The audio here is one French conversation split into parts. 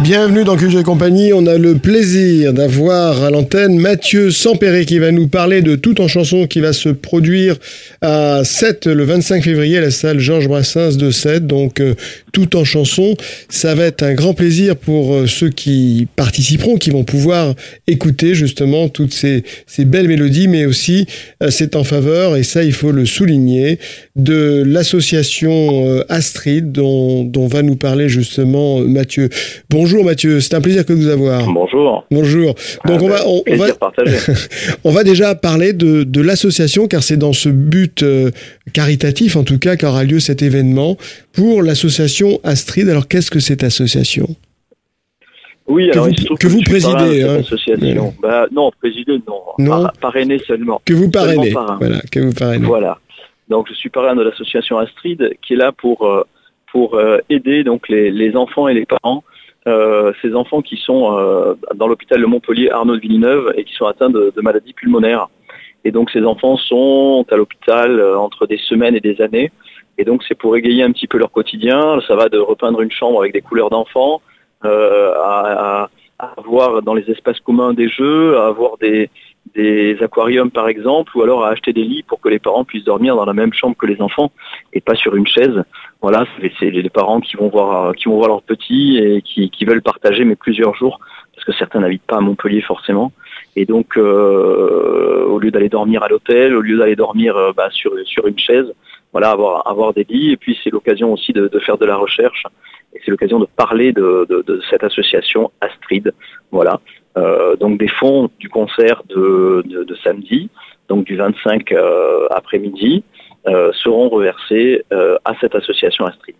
Bienvenue dans et compagnie. On a le plaisir d'avoir à l'antenne Mathieu Sampéré qui va nous parler de Tout en chanson qui va se produire à 7 le 25 février à la salle Georges Brassens de 7. Donc euh, Tout en chanson, ça va être un grand plaisir pour euh, ceux qui participeront, qui vont pouvoir écouter justement toutes ces, ces belles mélodies, mais aussi euh, c'est en faveur, et ça il faut le souligner, de l'association Astrid dont, dont va nous parler justement Mathieu. Bonjour. Bonjour Mathieu, c'est un plaisir que de vous avoir. Bonjour. Bonjour. Donc on va on, va on va déjà parler de, de l'association car c'est dans ce but euh, caritatif en tout cas qu'aura lieu cet événement pour l'association Astrid. Alors qu'est-ce que cette association? Oui, que alors vous, il se trouve que vous présidez, hein. association. Bah, non, présider, non. Non. Par- parrainer seulement. Que vous parrainez. parrain. Voilà, que vous parrainez. Voilà. Donc je suis parrain de l'association Astrid qui est là pour euh, pour euh, aider donc les, les enfants et les parents, euh, ces enfants qui sont euh, dans l'hôpital de Montpellier Arnaud de Villeneuve et qui sont atteints de, maladies pulmonaires. Et donc ces enfants sont à l'hôpital euh, entre des semaines et des années. Et donc c'est pour égayer un petit peu leur quotidien. Ça va de repeindre une chambre avec des couleurs d'enfants, à avoir dans les espaces communs des jeux, à avoir des, des aquariums par exemple, ou alors à acheter des lits pour que les parents puissent dormir dans la même chambre que les enfants et pas sur une chaise. Voilà, c'est les parents qui vont voir qui vont voir leurs petits et qui, veulent partager mais plusieurs jours parce que certains n'habitent pas à Montpellier forcément. Et donc euh, au lieu d'aller dormir à l'hôtel, au lieu d'aller dormir euh, bah, sur une chaise, voilà, avoir des lits et puis c'est l'occasion aussi de, faire de la recherche et c'est l'occasion de parler de, cette association Astrid. Voilà. Euh, donc des fonds du concert de, samedi, donc du 25 euh, après-midi, euh, seront reversés à cette association Astrid.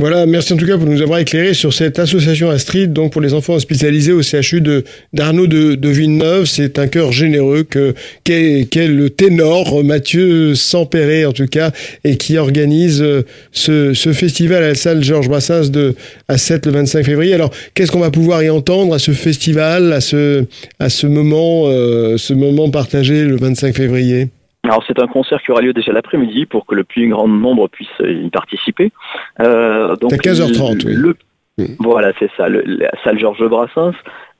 Voilà, merci en tout cas pour nous avoir éclairé sur cette association Astrid, donc pour les enfants hospitalisés au CHU de d'Arnaud de, de Villeneuve. C'est un cœur généreux que qu'est le ténor Mathieu Sampéré en tout cas et qui organise euh, ce, ce festival à la salle Georges Brassens de à 7 le 25 février. Alors qu'est-ce qu'on va pouvoir y entendre à ce festival, à ce à ce moment euh, ce moment partagé le 25 février? Alors c'est un concert qui aura lieu déjà l'après-midi pour que le plus grand nombre puisse y participer. Euh, donc C'est à 15h30, oui. le- Mm. Voilà, c'est ça, le- la salle Georges Brassens.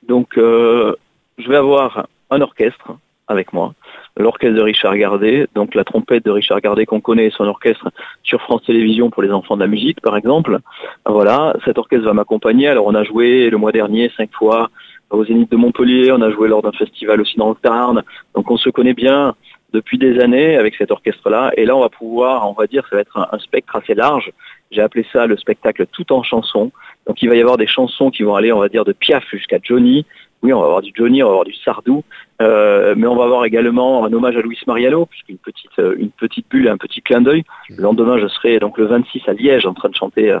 Donc euh, je vais avoir un orchestre avec moi, l'orchestre de Richard Gardet, donc la trompette de Richard Gardet qu'on connaît, et son orchestre sur France Télévisions pour les enfants de la musique par exemple. Voilà, cet orchestre va m'accompagner. Alors on a joué le mois dernier cinq fois au Zénith de Montpellier, on a joué lors d'un festival aussi dans le Tarn, donc on se connaît bien depuis des années avec cet orchestre-là. Et là, on va pouvoir, on va dire, ça va être un, spectre assez large. J'ai appelé ça le spectacle tout en chansons. Donc, il va y avoir des chansons qui vont aller, on va dire, de Piaf jusqu'à Johnny. Oui, on va avoir du Johnny, on va avoir du Sardou, euh, mais on va avoir également un hommage à Luis Mariano, puisqu'une petite, euh, une petite bulle un petit clin d'œil. Le lendemain, je serai donc le 26 à Liège en train de chanter euh,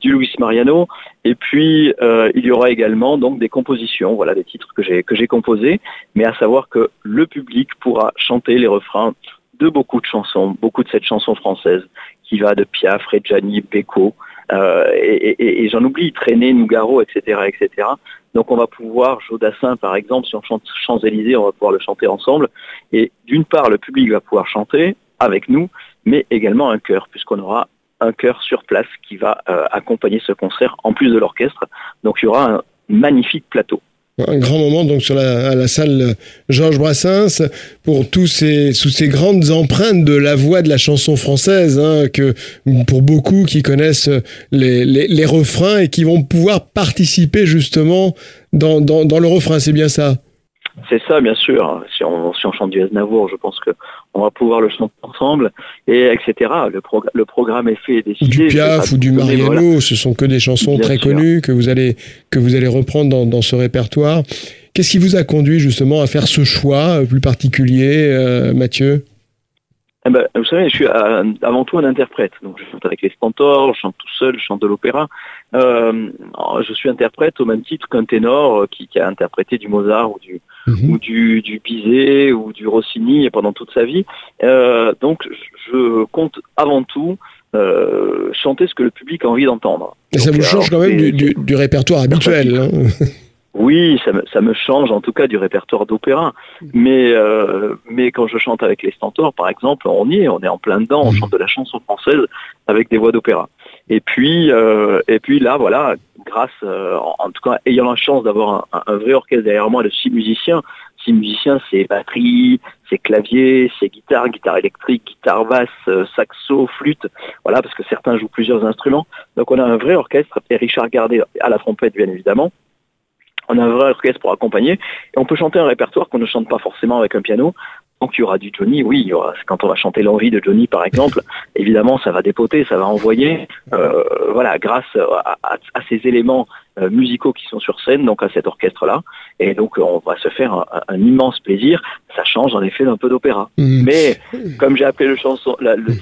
du Luis Mariano. Et puis, euh, il y aura également donc des compositions, voilà, des titres que j'ai que j'ai composés, mais à savoir que le public pourra chanter les refrains de beaucoup de chansons, beaucoup de cette chanson française qui va de Piaf, Reggiani, Beko, euh, et, j'en oublie, Traîner, Nougaro, etc., etc. Donc on va pouvoir, Jodassin par exemple, si on chante Champs-Élysées, on va pouvoir le chanter ensemble. Et d'une part, le public va pouvoir chanter avec nous, mais également un chœur, puisqu'on aura un chœur sur place qui va euh, accompagner ce concert en plus de l'orchestre. Donc il y aura un magnifique plateau. Un grand moment donc sur la, à la salle Georges Brassens pour tous ces, sous ces grandes empreintes de la voix de la chanson française, hein, que pour beaucoup qui connaissent les, les, les refrains et qui vont pouvoir participer justement dans, dans, dans le refrain, c'est bien ça? C'est ça, bien sûr. Si on, si on chante du Aznavour, je pense que on va pouvoir le chanter ensemble, et etc. Le, progr- le programme est fait et Ou décidé. du Piaf ou du Mariano, voilà. ce sont que des chansons Bien très sûr. connues que vous allez, que vous allez reprendre dans, dans ce répertoire. Qu'est-ce qui vous a conduit justement à faire ce choix plus particulier, euh, Mathieu? Eh ben, vous savez, je suis euh, avant tout un interprète. Donc, je chante avec les Stentors, je chante tout seul, je chante de l'opéra. Euh, je suis interprète au même titre qu'un ténor euh, qui, qui a interprété du Mozart ou du, Mhm. ou du, du Bizet ou du Rossini pendant toute sa vie. Euh, donc, je- compte avant tout euh, chanter ce que le public a envie d'entendre. Et ça vous change alors, quand même du, c'est- du, du répertoire habituel. hein. Oui, ça me, ça me change en tout cas du répertoire d'opéra. Mais, euh, mais quand je chante avec les Stentors, par exemple, on y est, on est en plein dedans, on chante de la chanson française avec des voix d'opéra. Et puis, euh, et puis là, voilà, grâce, euh, en, tout cas, ayant la chance d'avoir un, un vrai orchestre derrière moi de six musiciens, six musiciens, c'est batterie, c'est clavier, c'est guitare, guitare électrique, guitare basse, saxo, flûte, voilà, parce que certains jouent plusieurs instruments. Donc on a un vrai orchestre, et Richard Gardet à la trompette, bien évidemment. On a un vrai orchestre pour accompagner, et on peut chanter un répertoire qu'on ne chante pas forcément avec un piano. Donc il y aura du Johnny, oui, il y aura, quand on va chanter l'envie de Johnny par exemple, évidemment ça va dépoter, ça va envoyer, euh, voilà, grâce à, à, à ces éléments euh, musicaux qui sont sur scène, donc à cet orchestre-là. Et donc on va se faire un, un immense plaisir. Ça change en effet d'un peu d'opéra. Mmh. Mais comme j'ai appelé le chanson, la, le,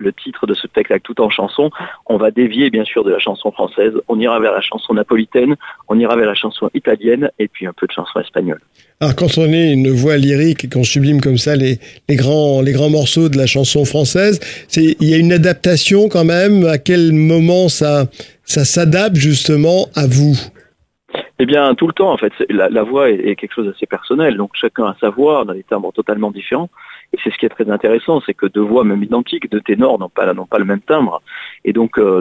le titre de ce spectacle tout en chanson, on va dévier bien sûr de la chanson française, on ira vers la chanson napolitaine, on ira vers la chanson italienne et puis un peu de chanson espagnole. Alors quand on est une voix lyrique et qu'on sublime comme ça les, les, grands, les grands morceaux de la chanson française, il y a une adaptation quand même, à quel moment ça, ça s'adapte justement à vous? Eh bien, tout le temps, en fait, la, voix est, quelque chose d'assez personnel. Donc, chacun a sa voix, dans des timbres totalement différents. Et c'est ce qui est très intéressant, c'est que deux voix, même identiques, deux ténors, n'ont pas, pas le même timbre. Et donc, euh,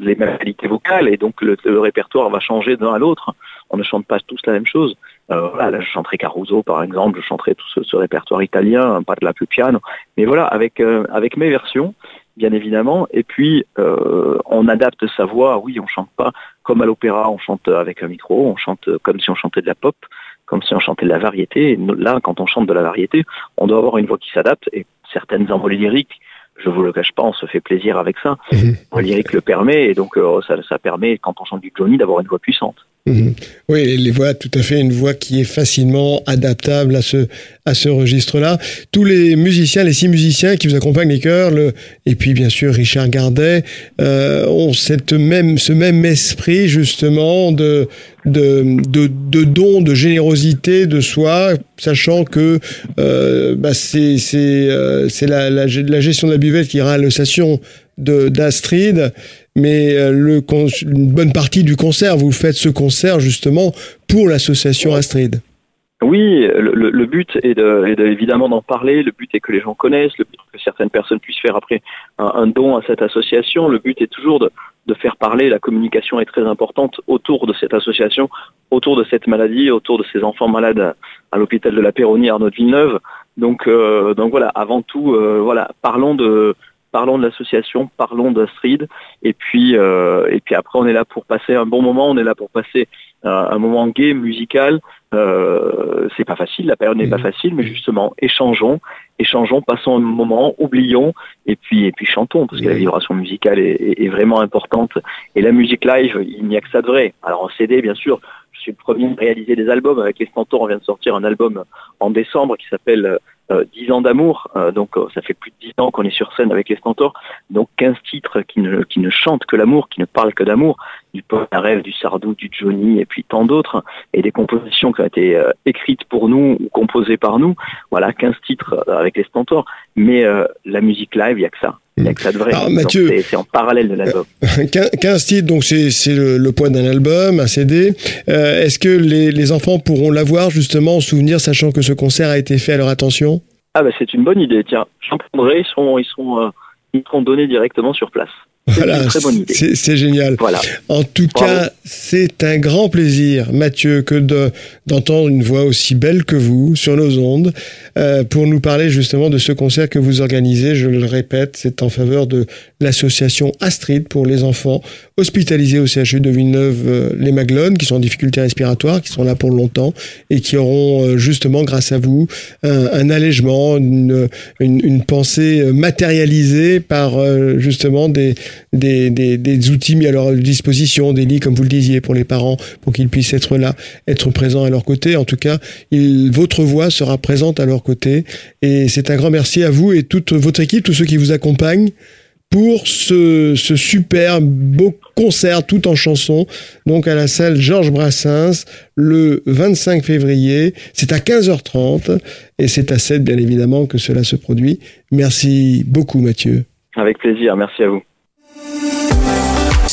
les mêmes qualités vocales. Et donc, le, répertoire va changer d'un à l'autre. On ne chante pas tous la même chose. Euh, là, je chanterai Caruso, par exemple. Je chanterai tout ce, répertoire italien, pas de la plus piano. Mais voilà, avec, euh, avec mes versions, bien évidemment. Et puis, on adapte sa voix. Oui, on chante pas comme à l'opéra, on chante avec un micro, on chante comme si on chantait de la pop, comme si on chantait de la variété. Et là, quand on chante de la variété, on doit avoir une voix qui s'adapte. Et certaines envolées lyriques, je vous le cache pas, on se fait plaisir avec ça. Le lyrique le permet, et donc euh, ça, ça permet, quand on chante du Johnny, d'avoir une voix puissante. Mmh. Oui, les voix, tout à fait, une voix qui est facilement adaptable à ce, à ce registre-là. Tous les musiciens, les six musiciens qui vous accompagnent, les chœurs, le, et puis bien sûr Richard Gardet, euh, ont cette même, ce même esprit justement de, de, de, de don, de générosité de soi, sachant que euh, bah c'est euh, la, la, la gestion de la buvette qui ira à l'ossation d'Astrid, mais euh, le, une bonne partie du concert, vous faites ce concert justement pour l'association Astrid. Oui, le, le, but est, de, est de, évidemment d'en parler, le but est que les gens connaissent, le but est que certaines personnes puissent faire après un, un don à cette association, le but est toujours de, de, faire parler, la communication est très importante autour de cette association, autour de cette maladie, autour de ces enfants malades à, à l'hôpital de la Péronie Arnaud de Villeneuve. Donc, euh, donc voilà, avant tout, euh, voilà, parlons de, parlons de l'association, parlons d'Astrid, et puis euh, et puis après on est là pour passer un bon moment, on est là pour passer euh, un moment gai, musical. Euh, c'est pas facile, la période n'est mmh. pas facile, mais justement échangeons, échangeons, passons un moment, oublions, et puis et puis chantons parce que la vibration musicale est, est, est vraiment importante. Et la musique live, il n'y a que ça de vrai. Alors en CD, bien sûr, suis le premier à réaliser des albums. Avec les Stentors. On vient de sortir un album en décembre qui s'appelle euh, 10 ans d'amour, euh, donc euh, ça fait plus de 10 ans qu'on est sur scène avec les Stentors, donc 15 titres qui ne, chantent que l'amour, qui ne parlent que d'amour, du Paul Rêve, du Sardou, du Johnny et puis tant d'autres, et des compositions qui ont été euh, écrites pour nous ou composées par nous, voilà 15 titres euh, avec les Stentors, mais euh, la musique live, il n'y a que ça. Que ça vrai. Alors, Mathieu, c'est en parallèle de l'album. 15 titres, donc c'est le, le, poids d'un album, un CD. Euh, Est-ce que les, les, enfants pourront l'avoir justement en souvenir, sachant que ce concert a été fait à leur attention? Ah bah c'est une bonne idée. Tiens, j'en prendrai. Ils sont, ils sont, euh, ils seront donnés directement sur place. Voilà, c'est génial. Voilà. En tout Bravo. cas, c'est un grand plaisir, Mathieu, que d'entendre de, une voix aussi belle que vous sur nos ondes euh, pour nous parler justement de ce concert que vous organisez. Je le répète, c'est en faveur de l'association Astrid pour les enfants hospitalisés au CHU de Villeneuve-les euh, Maglones qui sont en difficulté respiratoire, qui sont là pour longtemps et qui auront euh, justement, grâce à vous, un, un allègement, une, une, une, pensée matérialisée par euh, justement des des, des, outils mis à leur disposition, des lits, comme vous le disiez, pour les parents, pour qu'ils puissent être là, être présents à leur côté. En tout cas, votre voix sera présente à leur côté. Et c'est un grand merci à vous et toute votre équipe, tous ceux qui vous accompagnent pour ce, ce, beau concert tout en chanson, donc à la salle Georges Brassens, le 25 février. C'est à 15h30 et c'est à 7 bien évidemment que cela se produit. Merci beaucoup Mathieu. Avec plaisir, merci à vous.